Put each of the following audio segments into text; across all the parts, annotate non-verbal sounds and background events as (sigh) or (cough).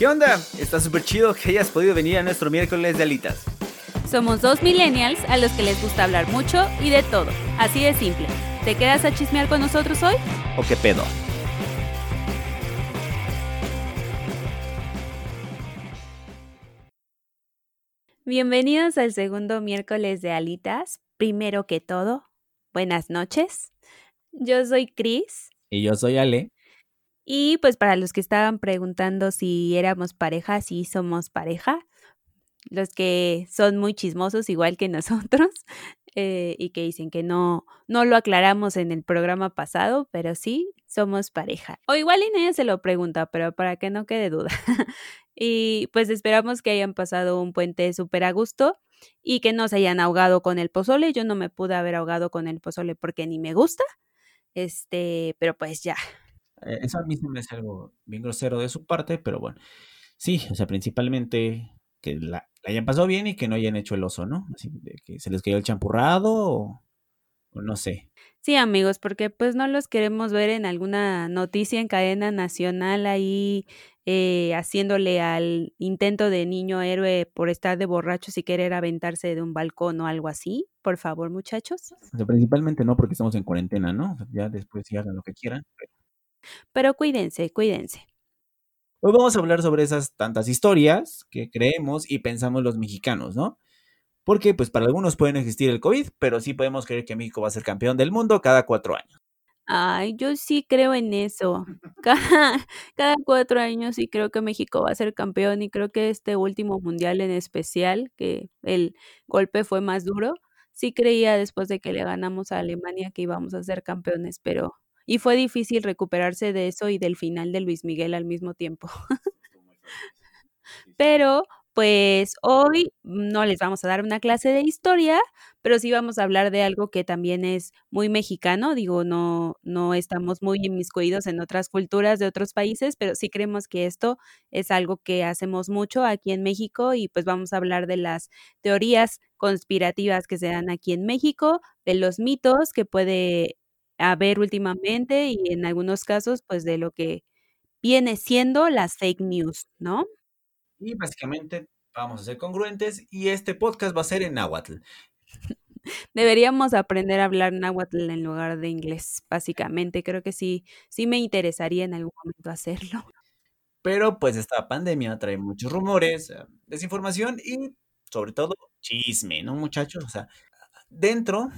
¿Qué onda? Está súper chido que hayas podido venir a nuestro miércoles de alitas. Somos dos millennials a los que les gusta hablar mucho y de todo. Así de simple. ¿Te quedas a chismear con nosotros hoy? ¿O qué pedo? Bienvenidos al segundo miércoles de alitas. Primero que todo, buenas noches. Yo soy Cris. Y yo soy Ale. Y pues para los que estaban preguntando si éramos pareja, sí somos pareja. Los que son muy chismosos igual que (laughs) nosotros eh, y que dicen que no, no lo aclaramos en el programa pasado, pero sí somos pareja. O igual nadie se lo pregunta, pero para que no quede duda. (laughs) y pues esperamos que hayan pasado un puente súper a gusto y que no se hayan ahogado con el pozole. Yo no me pude haber ahogado con el pozole porque ni me gusta. Este, pero pues ya, eso a mí se me hace algo bien grosero de su parte, pero bueno. Sí, o sea, principalmente que la, hayan pasado bien y que no hayan hecho el oso, ¿no? Así de que se les cayó el champurrado o, no sé. Sí, amigos, porque pues no los queremos ver en alguna noticia en cadena nacional ahí eh, haciéndole al intento de niño héroe por estar de borrachos y querer aventarse de un balcón o algo así. Por favor, muchachos. O sea, principalmente no porque estamos en cuarentena, ¿no? ya después sí hagan lo que quieran. Pero cuídense, cuídense. Hoy vamos a hablar sobre esas tantas historias que creemos y pensamos los mexicanos, ¿no? Porque pues para algunos pueden existir el COVID, pero sí podemos creer que México va a ser campeón del mundo cada cuatro años. Ay, yo sí creo en eso. (laughs) Cada, (laughs) cada cuatro años sí creo que México va a ser campeón y creo que este último mundial en especial, que el golpe fue más duro, sí creía después de que le ganamos a Alemania que íbamos a ser campeones, pero y fue difícil recuperarse de eso y del final de Luis Miguel al mismo tiempo. (laughs) Pero pues hoy no les vamos a dar una clase de historia, pero sí vamos a hablar de algo que también es muy mexicano. Digo, no, no estamos muy inmiscuidos en otras culturas de otros países, pero sí creemos que esto es algo que hacemos mucho aquí en México y pues vamos a hablar de las teorías conspirativas que se dan aquí en México, de los mitos que puede a ver últimamente y en algunos casos, pues de lo que viene siendo las fake news, ¿no? Y básicamente vamos a ser congruentes y este podcast va a ser en náhuatl. (laughs) Deberíamos aprender a hablar náhuatl en lugar de inglés, básicamente. Creo que sí, sí me interesaría en algún momento hacerlo. Pero pues esta pandemia trae muchos rumores, eh, desinformación y sobre todo chisme, ¿no, muchachos? O sea, dentro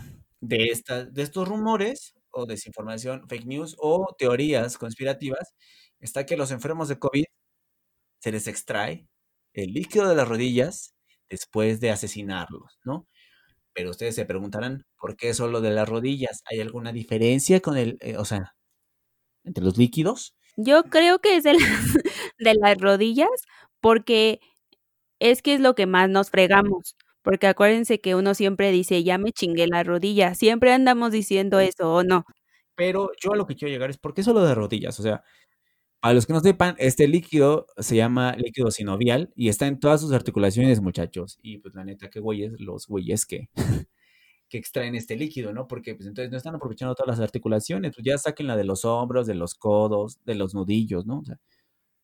de, esta, de estos rumores o desinformación, fake news o teorías conspirativas, está que los enfermos de COVID se les extrae el líquido de las rodillas después de asesinarlos, ¿no? Pero ustedes se preguntarán, ¿por qué solo de las rodillas? ¿Hay alguna diferencia con el, eh, o sea, entre los líquidos? Yo creo que es las, (laughs) de las rodillas porque es que es lo que más nos fregamos. Porque acuérdense que uno siempre dice, ya me chingué la rodilla. Siempre andamos diciendo eso, ¿o no? Pero yo a lo que quiero llegar es, ¿por qué solo de rodillas? O sea, a los que no sepan, este líquido se llama líquido sinovial y está en todas sus articulaciones, muchachos. Y pues la neta, qué güeyes, los güeyes que, (laughs) que extraen este líquido, ¿no? Porque pues entonces no están aprovechando todas las articulaciones, pues ya saquen la de los hombros, de los codos, de los nudillos, ¿no? O sea,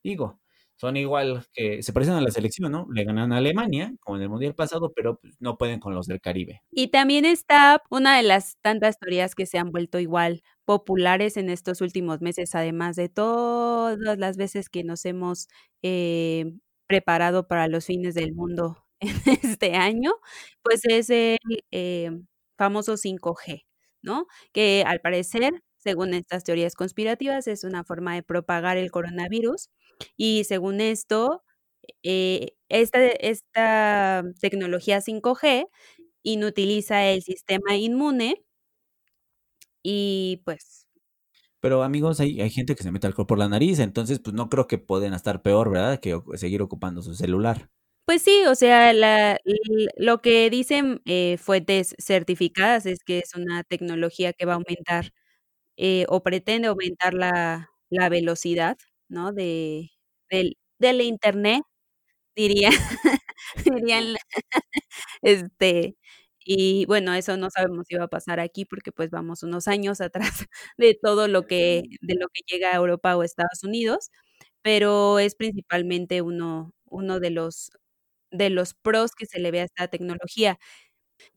digo, son igual que se parecen a la selección, ¿no? Le ganan a Alemania, como en el Mundial pasado, pero pues, no pueden con los del Caribe. Y también está una de las tantas teorías que se han vuelto igual populares en estos últimos meses, además de todas las veces que nos hemos eh, preparado para los fines del mundo (laughs) en este año, pues es el eh, famoso 5G, ¿no? Que al parecer según estas teorías conspirativas, es una forma de propagar el coronavirus y según esto, eh, esta, esta tecnología 5G inutiliza el sistema inmune y pues... Pero amigos, hay, hay gente que se mete alcohol por la nariz, entonces pues no creo que pueden estar peor, ¿verdad? Que seguir ocupando su celular. Pues sí, o sea, la, lo que dicen eh, fuentes certificadas es que es una tecnología que va a aumentar eh, o pretende aumentar la, la velocidad, ¿no? De, del, del internet, diría, (laughs) dirían, (laughs) este, y bueno, eso no sabemos si va a pasar aquí porque pues vamos unos años atrás (laughs) de todo lo que, de lo que llega a Europa o Estados Unidos, pero es principalmente uno uno de los de los pros que se le ve a esta tecnología.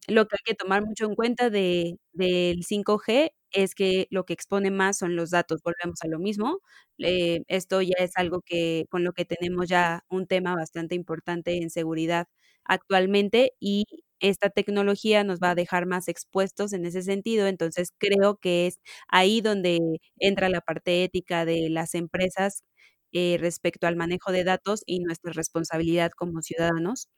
Lo que hay que tomar mucho en cuenta de del 5G es que lo que expone más son los datos, volvemos a lo mismo, eh, esto ya es algo que con lo que tenemos ya un tema bastante importante en seguridad actualmente, y esta tecnología nos va a dejar más expuestos en ese sentido, entonces creo que es ahí donde entra la parte ética de las empresas, eh, respecto al manejo de datos y nuestra responsabilidad como ciudadanos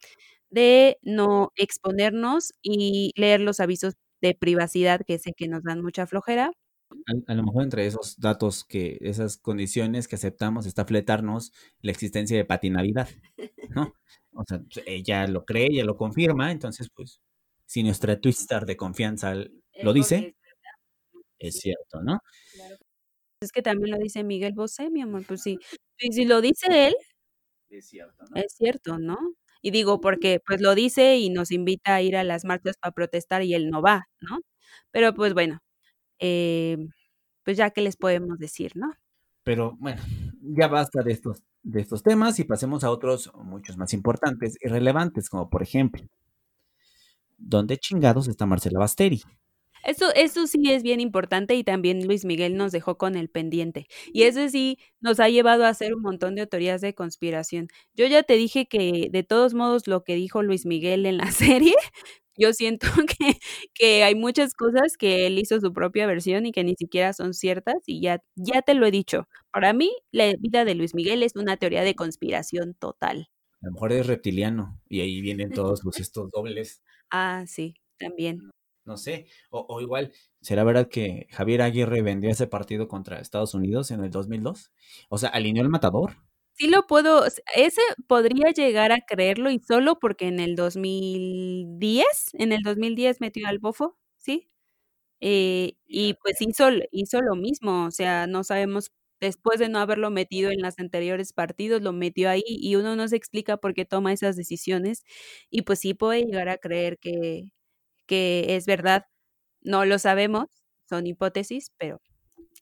de no exponernos y leer los avisos de privacidad que sé que nos dan mucha flojera. A a lo mejor entre esos datos que esas condiciones que aceptamos está fletarnos la existencia de patinavidad, ¿no? (laughs) O sea, pues, ella lo cree, ella lo confirma, entonces, pues, si nuestra twister de confianza Es lo dice es es cierto, ¿no? Claro. Es que también lo dice Miguel Bosé, mi amor, pues sí. Y si lo dice él Es cierto, ¿no? es cierto, ¿no? Y digo, porque, pues, lo dice y nos invita a ir a las marchas para protestar y él no va, ¿no? Pero, pues, bueno, eh, pues, ya qué les podemos decir, ¿no? Pero bueno, ya basta de estos de estos temas y pasemos a otros muchos más importantes y relevantes, como por ejemplo ¿dónde chingados está Marcela Basteri? Eso eso sí es bien importante y también Luis Miguel nos dejó con el pendiente. Y ese sí nos ha llevado a hacer un montón de teorías de conspiración. Yo ya te dije que, de todos modos, lo que dijo Luis Miguel en la (laughs) serie, yo siento (laughs) que que hay muchas cosas que él hizo su propia versión y que ni siquiera son ciertas, y ya ya te lo he dicho. Para mí, la vida de Luis Miguel es una teoría de conspiración total. A lo mejor es reptiliano y ahí vienen (laughs) todos los estos dobles. Ah, sí, también. No sé, o o igual, ¿será verdad que Javier Aguirre vendió ese partido contra Estados Unidos en el 2002? O sea, ¿alineó el matador? Sí lo puedo ese podría llegar a creerlo, y solo porque en el 2010, en el 2010 metió al Bofo, ¿sí? Eh, y pues hizo hizo lo mismo, o sea, no sabemos, después de no haberlo metido en las anteriores partidos, lo metió ahí, y uno no se explica por qué toma esas decisiones. Y pues sí puede llegar a creer que que es verdad. No lo sabemos, son hipótesis, pero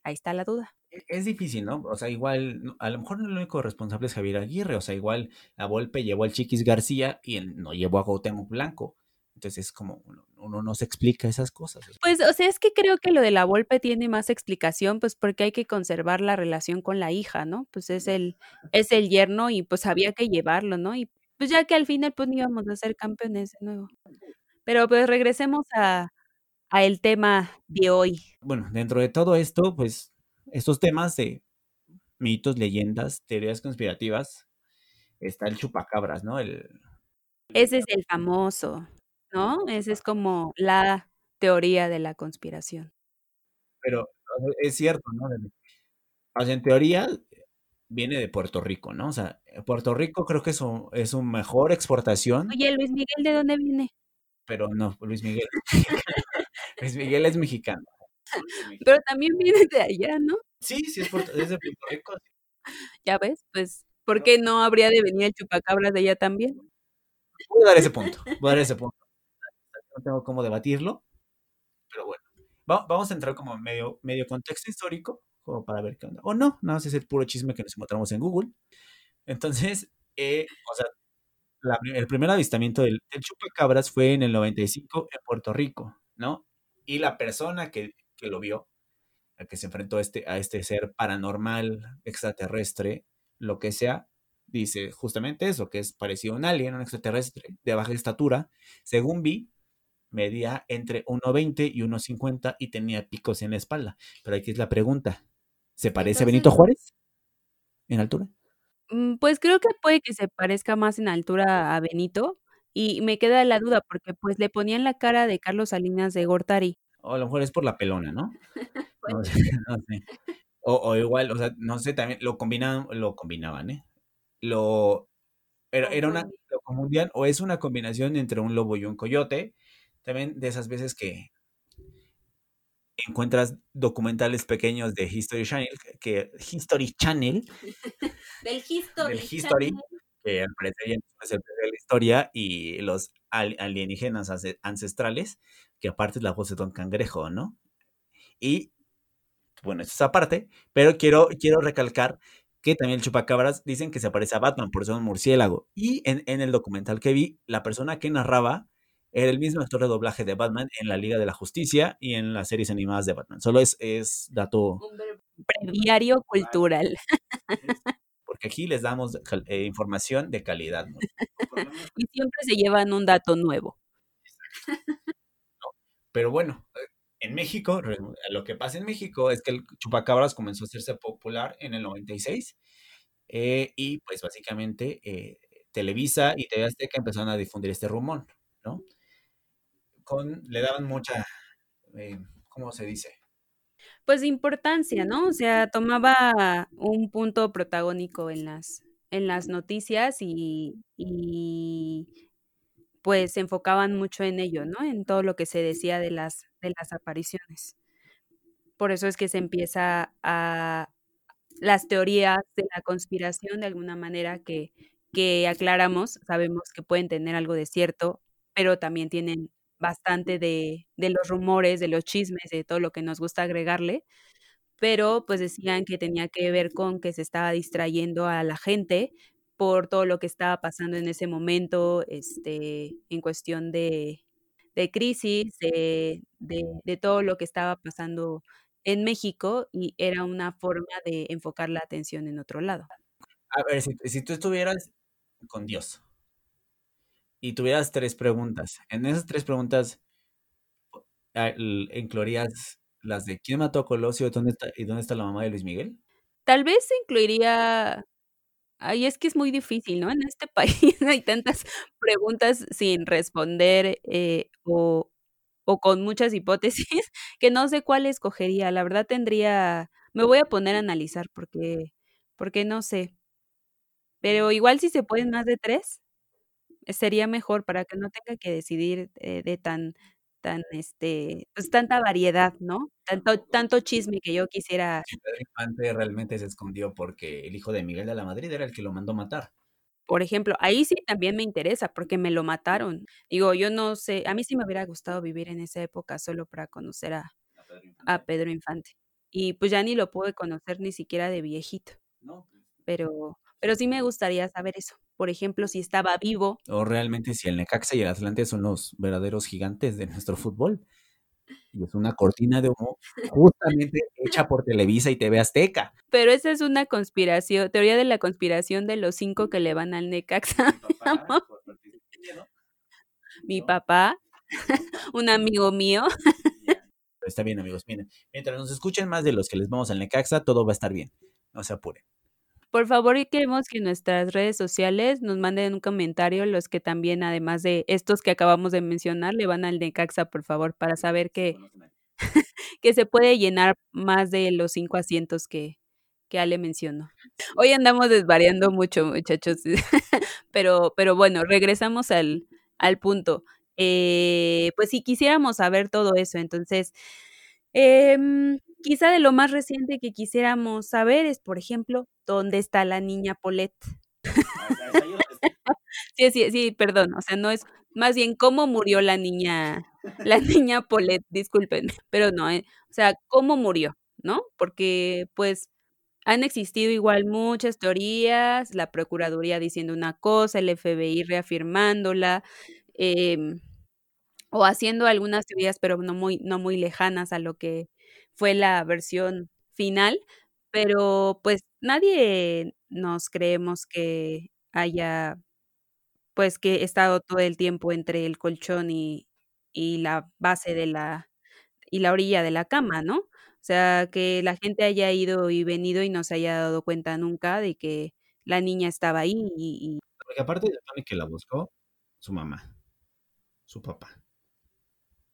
ahí está la duda. E es difícil, ¿no? O sea, igual, a lo mejor el único responsable es Javier Aguirre, o sea, igual la Volpe llevó al Chiquis García y él no llevó a Cuauhtémoc Blanco. Entonces, es como uno uno no se explica esas cosas. Pues, o sea, es que creo que lo de la Volpe tiene más explicación, pues, porque hay que conservar la relación con la hija, ¿no? Pues, es el es el yerno y, pues, había que llevarlo, ¿no? Y, pues, ya que al final, pues, íbamos a ser campeones de nuevo. Pero, pues, regresemos a a el tema de hoy. Bueno, dentro de todo esto, pues, estos temas de mitos, leyendas, teorías conspirativas, está el chupacabras, ¿no? El Ese es el famoso, ¿no? Ese es como la teoría de la conspiración. Pero, es cierto, ¿no? O sea, en teoría, viene de Puerto Rico, ¿no? O sea, Puerto Rico creo que es su es su mejor exportación. Oye, ¿Luis Miguel de dónde viene? Pero no, Luis Miguel (laughs) (laughs) Luis Miguel es mexicano. Pero también viene de allá, ¿no? Sí, sí es puerto es de Puerto Rico. ¿Ya ves? Pues, ¿por qué no habría de venir el chupacabras de allá también? Voy a dar ese punto, voy a dar ese punto. No tengo cómo debatirlo, pero bueno. Va vamos a entrar como medio medio contexto histórico, como para ver qué onda. O no, nada más es el puro chisme que nos encontramos en Google. Entonces, eh, o sea, la el primer avistamiento del del chupacabras fue en el 95 en Puerto Rico, ¿no? Y la persona que que lo vio, a que se enfrentó a este a este ser paranormal, extraterrestre, lo que sea, dice justamente eso, que es parecido a un alien, un extraterrestre de baja estatura. Según vi, medía entre 1.20 y 1.50 y tenía picos en la espalda. Pero aquí es la pregunta, ¿se parece a Benito Juárez en altura? Mm, pues, creo que puede que se parezca más en altura a Benito, y me queda la duda porque, pues, le ponían la cara de Carlos Salinas de Gortari. O a lo mejor es por la pelona, ¿no? (laughs) No sé, ser. (laughs) no sé. O o igual, o sea, no sé, también lo combinaban lo combinaban, ¿eh? Lo era era una Confundí. lo confundían, o es una combinación entre un lobo y un coyote. También de esas veces que encuentras documentales pequeños de History Channel, que History Channel (laughs) Del del History Channel. que al parecer ya no es el de la historia, y los al alienígenas ance ancestrales, que aparte es la voz de Don Cangrejo, ¿no? Y, bueno, eso es aparte, pero quiero quiero recalcar que también el chupacabras dicen que se parece a Batman, por eso es un murciélago. Y en, en el documental que vi, la persona que narraba era el mismo actor de doblaje de Batman en la Liga de la Justicia y en las series animadas de Batman. Solo es, es dato. Breviario cultural. Porque aquí les damos eh, información de calidad. ¿no? (laughs) y siempre se llevan un dato nuevo. Pero bueno, en México, lo que pasa en México es que el chupacabras comenzó a hacerse popular en el 96 eh, y pues básicamente eh, Televisa y TV Azteca empezaron a difundir este rumor, ¿no? Con, le daban mucha, eh, ¿cómo se dice? Pues importancia, ¿no? O sea, tomaba un punto protagónico en las, en las noticias y, y pues se enfocaban mucho en ello, ¿no? En todo lo que se decía de las, de las apariciones. Por eso es que se empieza a las teorías de la conspiración de alguna manera que, que aclaramos, sabemos que pueden tener algo de cierto, pero también tienen bastante de, de los rumores, de los chismes, de todo lo que nos gusta agregarle, pero pues decían que tenía que ver con que se estaba distrayendo a la gente por todo lo que estaba pasando en ese momento, este, en cuestión de, de crisis, de, de, todo lo que estaba pasando en México y era una forma de enfocar la atención en otro lado. A ver, si, si tú estuvieras con Dios y tuvieras tres preguntas, en esas tres preguntas incluirías las de quién mató a Colosio ¿dónde está, y dónde está la mamá de Luis Miguel. Tal vez incluiría Ay, es que es muy difícil, ¿no? En este (laughs) país hay tantas preguntas sin responder eh, o, o con muchas hipótesis (laughs) que no sé cuál escogería. La verdad tendría, me voy a poner a analizar porque, porque no sé. Pero igual si se pueden más de tres, sería mejor para que no tenga que decidir eh, de tan, tan, este, pues tanta variedad, ¿no? Tanto, tanto chisme que yo quisiera. Pedro Infante realmente se escondió porque el hijo de Miguel de la Madrid era el que lo mandó matar. Por ejemplo, ahí sí también me interesa porque me lo mataron. Digo, yo no sé, a mí sí me hubiera gustado vivir en esa época solo para conocer a, a Pedro Infante. Y pues ya ni lo pude conocer ni siquiera de viejito. Pues, pero, pero sí me gustaría saber eso por ejemplo, si estaba vivo. O realmente si el Necaxa y el Atlante son los verdaderos gigantes de nuestro fútbol. Y es una cortina de humo justamente hecha por Televisa y TV Azteca. Pero esa es una conspiración, teoría de la conspiración de los cinco que le van al Necaxa. Mi (laughs) papá, (laughs) un amigo mío. Está bien, amigos. Miren, mientras nos escuchen más de los que les vamos al Necaxa, todo va a estar bien. No se apuren. Por favor, y queremos que en nuestras redes sociales nos manden un comentario los que también, además de estos que acabamos de mencionar, le van al Necaxa, por favor, para saber que, (laughs) que se puede llenar más de los cinco asientos que, que Ale mencionó. Hoy andamos desvariando mucho, muchachos, (laughs) pero, pero bueno, regresamos al, al punto. Eh, pues si quisiéramos saber todo eso, entonces, eh, Quizá de lo más reciente que quisiéramos saber es, por ejemplo, ¿dónde está la niña Polet? (laughs) sí, sí, sí, perdón, o sea, no es más bien cómo murió la niña, la (laughs) niña Polet, disculpen, pero no, eh, o sea, cómo murió, ¿no? Porque pues han existido igual muchas teorías, la Procuraduría diciendo una cosa, el FBI reafirmándola, em, o haciendo algunas teorías, pero no muy, no muy lejanas a lo que fue la versión final, pero pues nadie nos creemos que haya pues que estado todo el tiempo entre el colchón y, y la base de la y la orilla de la cama, ¿no? O sea, que la gente haya ido y venido y no se haya dado cuenta nunca de que la niña estaba ahí y, Porque aparte de que la buscó su mamá, su papá,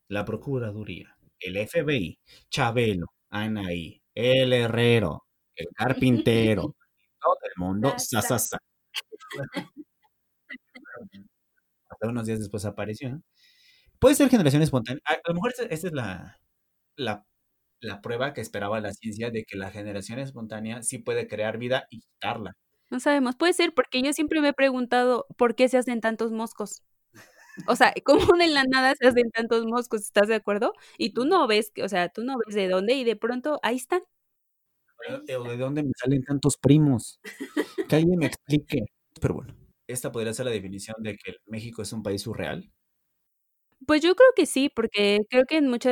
la Procuraduría, el FBI, Chabelo, Anaí, el herrero, el carpintero, (laughs) todo el mundo, sa, Hasta unos días después apareció. Puede ser generación espontánea. A, lo mejor esta, es la, la, la, prueba que esperaba la ciencia de que la generación espontánea sí puede crear vida y quitarla. No sabemos, puede ser, porque yo siempre me he preguntado por qué se hacen tantos moscos. O sea, como de la nada se hacen tantos moscos, ¿estás de acuerdo? Y tú no ves, o sea, tú no ves de dónde y de pronto ahí están. ¿De dónde me salen tantos primos? Que alguien me (laughs) explique. Pero bueno, esta podría ser la definición de que México es un país surreal. Pues yo creo que sí, porque creo que en mucho,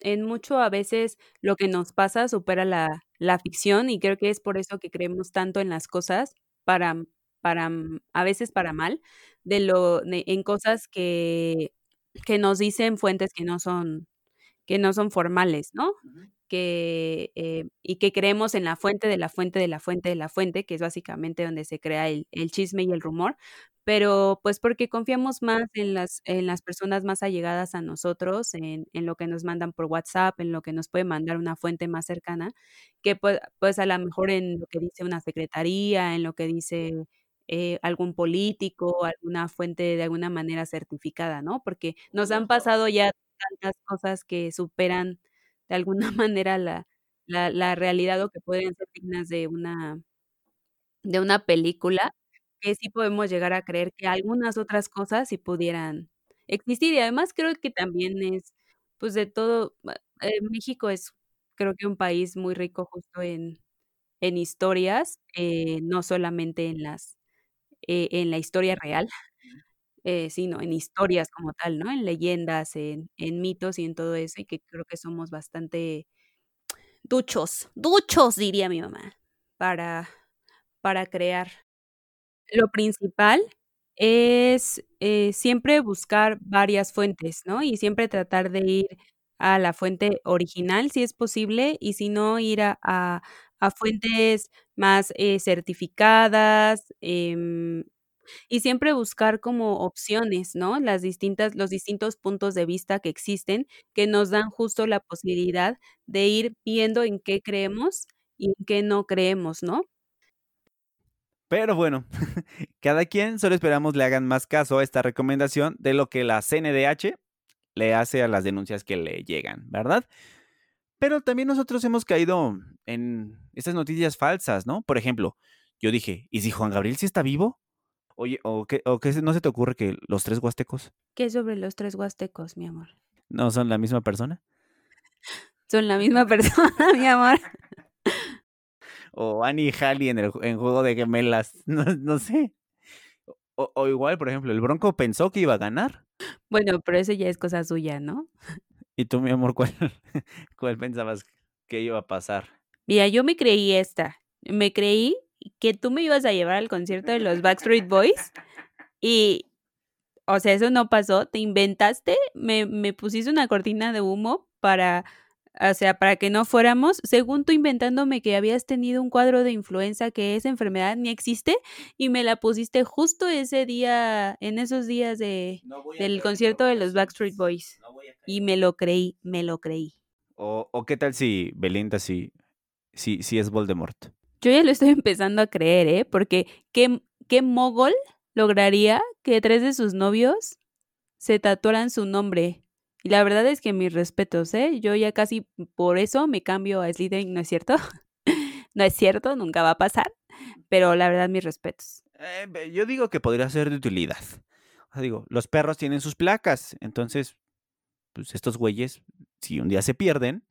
en mucho a veces lo que nos pasa supera la, la ficción y creo que es por eso que creemos tanto en las cosas para, para a veces para mal, de lo, en cosas que, que nos dicen fuentes que no son, que no son formales, ¿no? que, eh, y que creemos en la fuente de la fuente de la fuente de la fuente, que es básicamente donde se crea el, el chisme y el rumor, pero pues porque confiamos más en las, en las personas más allegadas a nosotros, en, en lo que nos mandan por WhatsApp, en lo que nos puede mandar una fuente más cercana, que pues, pues a lo mejor en lo que dice una secretaría, en lo que dice eh, algún político, alguna fuente de alguna manera certificada, ¿no? Porque nos han pasado ya tantas cosas que superan de alguna (laughs) manera la, la, la realidad o que pueden ser dignas de una, de una película, que sí podemos llegar a creer que algunas otras cosas sí pudieran existir. Y además creo que también es, pues de todo, eh, México es creo que un país muy rico justo en, en historias, eh, no solamente en las eh, en la historia real, eh, sino en historias como tal, ¿no? En leyendas, en, en mitos y en todo eso, y que creo que somos bastante duchos, duchos, diría mi mamá, para, para crear. Lo principal es eh, siempre buscar varias fuentes, ¿no? Y siempre tratar de ir a la fuente original, si es posible, y si no, ir a, a, a fuentes más eh, certificadas, eh, y siempre buscar como opciones, ¿no? Las distintas los distintos puntos de vista que existen, que nos dan justo la posibilidad de ir viendo en qué creemos y en qué no creemos, ¿no? Pero bueno, (laughs) cada quien solo esperamos le hagan más caso a esta recomendación de lo que la CNDH le hace a las denuncias que le llegan, ¿verdad? Pero también nosotros hemos caído en estas noticias falsas, ¿no? Por ejemplo, yo dije, ¿y si Juan Gabriel sí está vivo? Oye, ¿o qué, ¿o qué no se te ocurre que los tres huastecos? ¿Qué sobre los tres huastecos, mi amor? ¿No son la misma persona? Son la misma (laughs) persona, mi amor. O Annie y Halley en el en juego de gemelas, (laughs) no, no sé. O, o, igual, por ejemplo, el Bronco pensó que iba a ganar. Bueno, pero eso ya es cosa suya, ¿no? ¿Y tú, mi amor, cuál, (laughs) cuál pensabas que iba a pasar? Mira, yo me creí esta. Me creí que tú me ibas a llevar al concierto de los Backstreet Boys y, o sea, eso no pasó, te inventaste, me, me pusiste una cortina de humo para, o sea, para que no fuéramos, según tú inventándome que habías tenido un cuadro de influenza, que esa enfermedad ni existe, y me la pusiste justo ese día, en esos días de, no del concierto de los Backstreet Boys. No y me lo creí, me lo creí. O, o qué tal si Belinda sí, sí, sí es Voldemort. Yo ya lo estoy (laughs) empezando a creer, ¿eh? Porque ¿qué, qué mogol lograría que tres de sus novios se tatuaran su nombre? Y la verdad es que mis respetos, ¿eh? Yo ya casi por eso me cambio a Slytherin, ¿no es cierto? (laughs) no es cierto, nunca va a pasar. Pero la verdad, mis respetos. Eh, yo digo que podría ser de utilidad. O sea, digo, los perros tienen sus placas. Entonces, pues estos güeyes, si un día se pierden,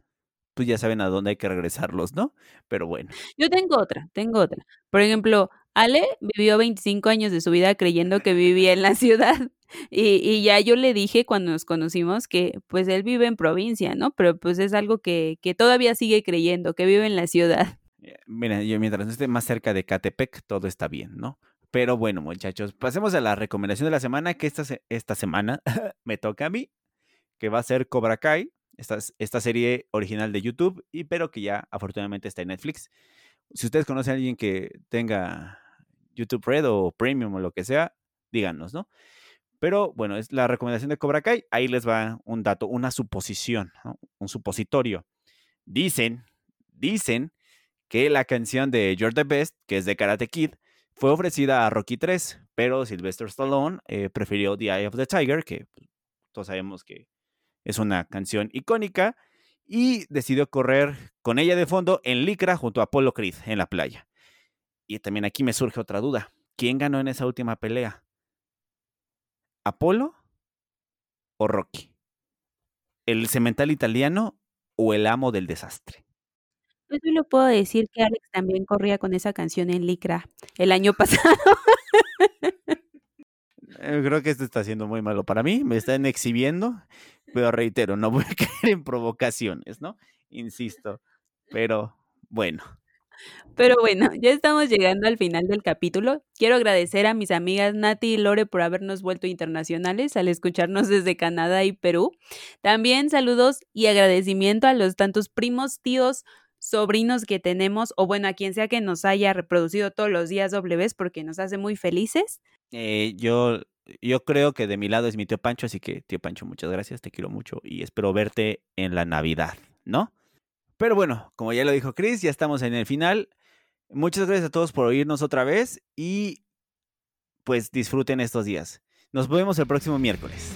pues ya saben a dónde hay que regresarlos, ¿no? Pero bueno. Yo tengo otra, tengo otra. Por ejemplo, Ale vivió 25 años de su vida creyendo que vivía en la ciudad. (laughs) Y, y, ya yo le dije cuando nos conocimos que pues él vive en provincia, ¿no? Pero pues es algo que, que todavía sigue creyendo, que vive en la ciudad. Mira, yo mientras esté más cerca de Catepec, todo está bien, ¿no? Pero bueno, muchachos, pasemos a la recomendación de la semana, que esta, esta semana (laughs) me toca a mí, que va a ser Cobra Kai, esta, esta serie original de YouTube, y, pero que ya afortunadamente está en Netflix. Si ustedes conocen a alguien que tenga YouTube Red o Premium o lo que sea, díganos, ¿no? Pero bueno, es la recomendación de Cobra Kai. Ahí les va un dato, una suposición, un supositorio. Dicen, dicen que la canción de You're the Best, que es de Karate Kid, fue ofrecida a Rocky 3, pero Sylvester Stallone eh, prefirió The Eye of the Tiger, que pues, todos sabemos que es una canción icónica y decidió correr con ella de fondo en Licra junto a Apollo Creed en la playa. Y también aquí me surge otra duda. ¿Quién ganó en esa última pelea? ¿Apolo o Rocky? ¿El cemental italiano o el amo del desastre? Yo solo puedo decir que Alex también corría con esa canción en licra el año (laughs) pasado. Eh, creo que esto está siendo muy malo para mí, me están exhibiendo, pero reitero, no voy a (laughs) caer en provocaciones, ¿no? Insisto, pero bueno. Pero bueno, ya estamos llegando al final del capítulo. Quiero agradecer a mis amigas Nati y Lore por habernos vuelto internacionales al escucharnos desde Canadá y Perú. También saludos y agradecimiento a los tantos primos, tíos, sobrinos que tenemos, o bueno, a quien sea que nos haya reproducido todos los días dobles porque nos hace muy felices. Eh, yo, yo creo que de mi lado es mi tío Pancho, así que tío Pancho, muchas gracias, te quiero mucho y espero verte en la Navidad, ¿no? Pero bueno, como ya lo dijo Chris, ya estamos en el final. Muchas gracias a todos por oírnos otra vez y pues disfruten estos días. Nos vemos el próximo miércoles.